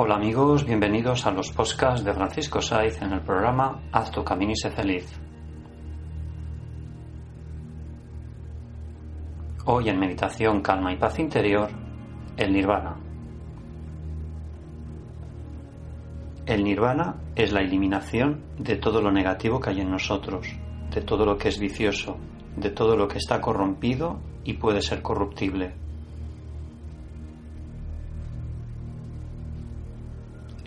Hola amigos, bienvenidos a los podcasts de Francisco Saiz en el programa Haz tu camino y sé feliz. Hoy en meditación, calma y paz interior, el nirvana. El nirvana es la eliminación de todo lo negativo que hay en nosotros, de todo lo que es vicioso, de todo lo que está corrompido y puede ser corruptible.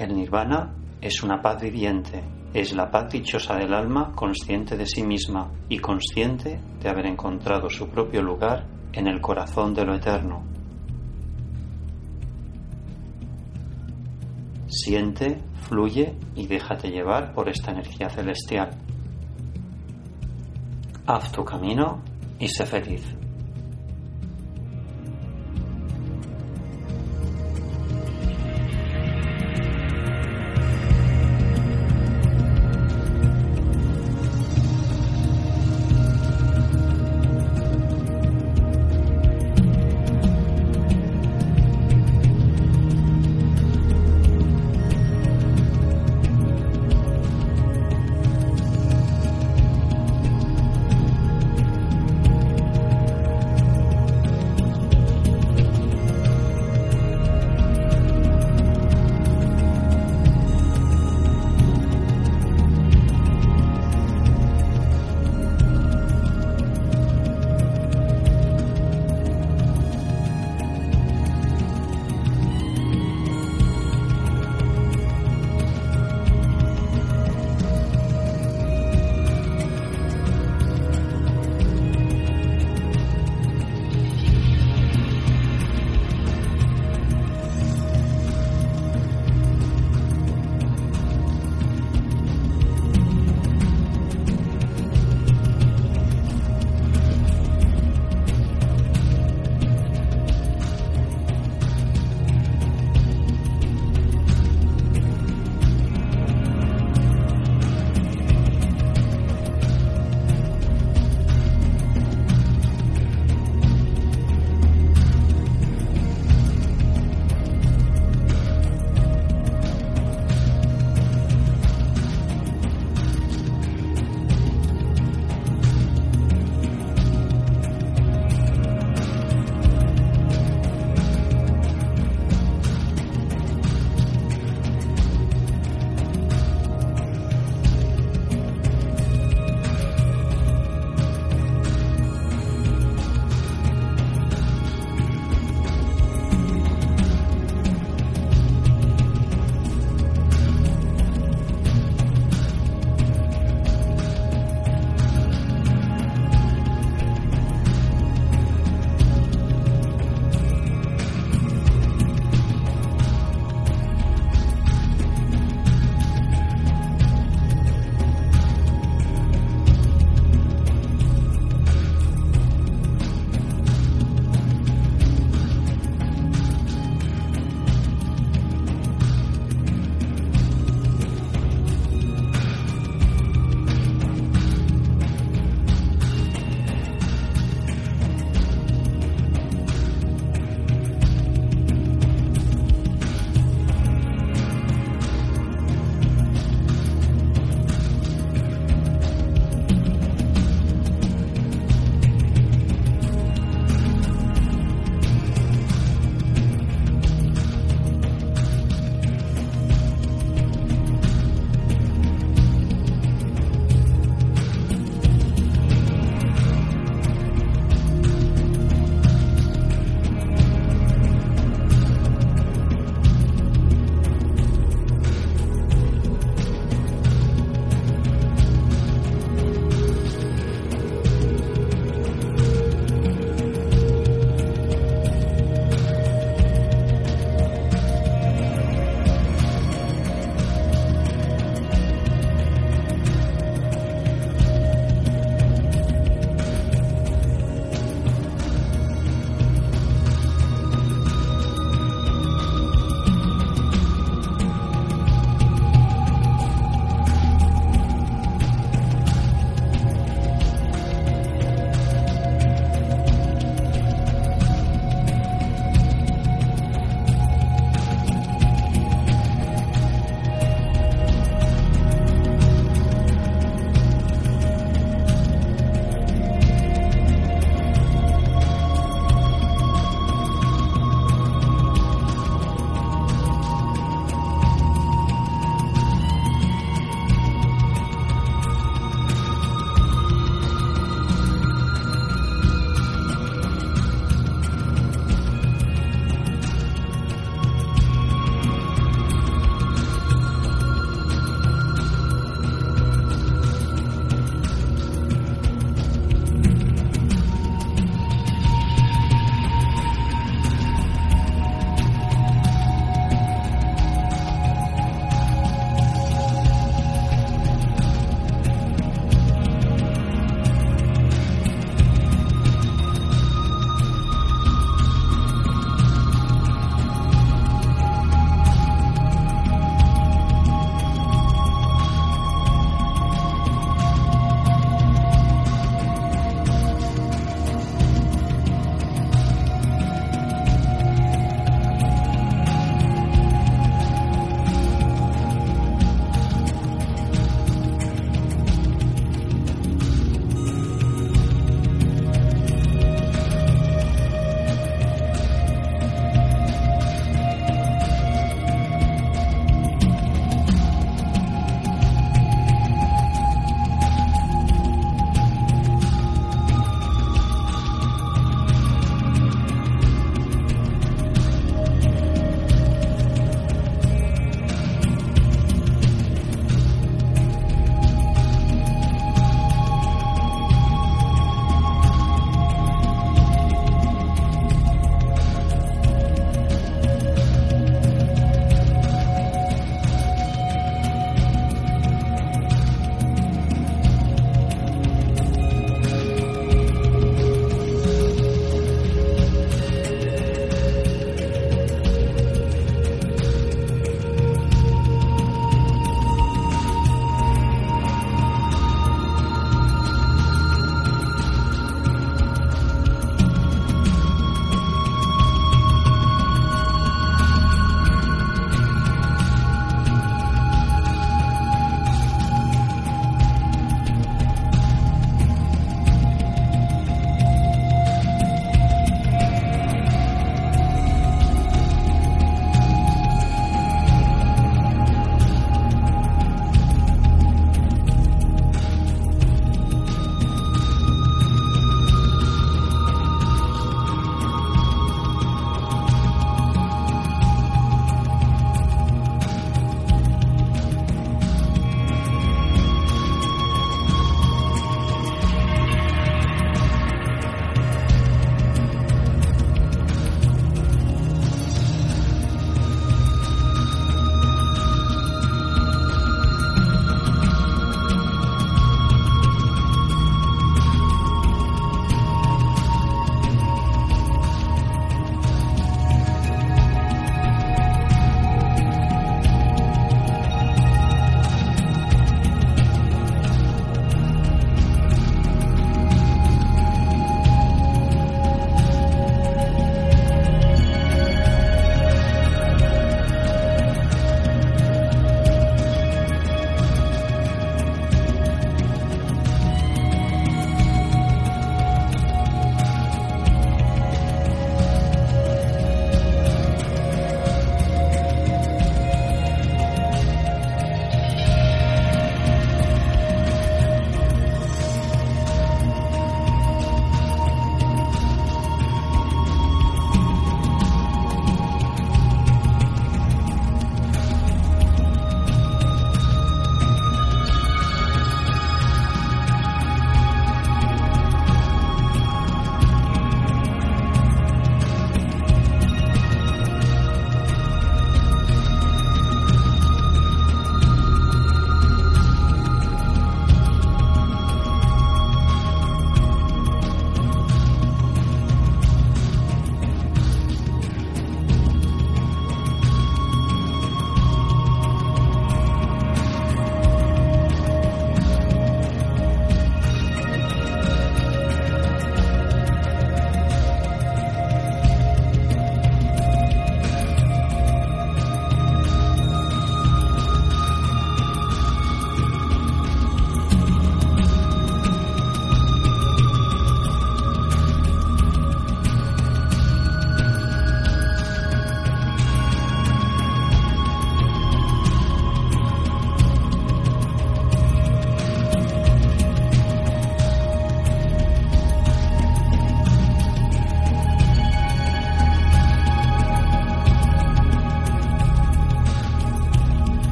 El nirvana es una paz viviente, es la paz dichosa del alma consciente de sí misma y consciente de haber encontrado su propio lugar en el corazón de lo eterno. Siente, fluye y déjate llevar por esta energía celestial. Haz tu camino y sé feliz.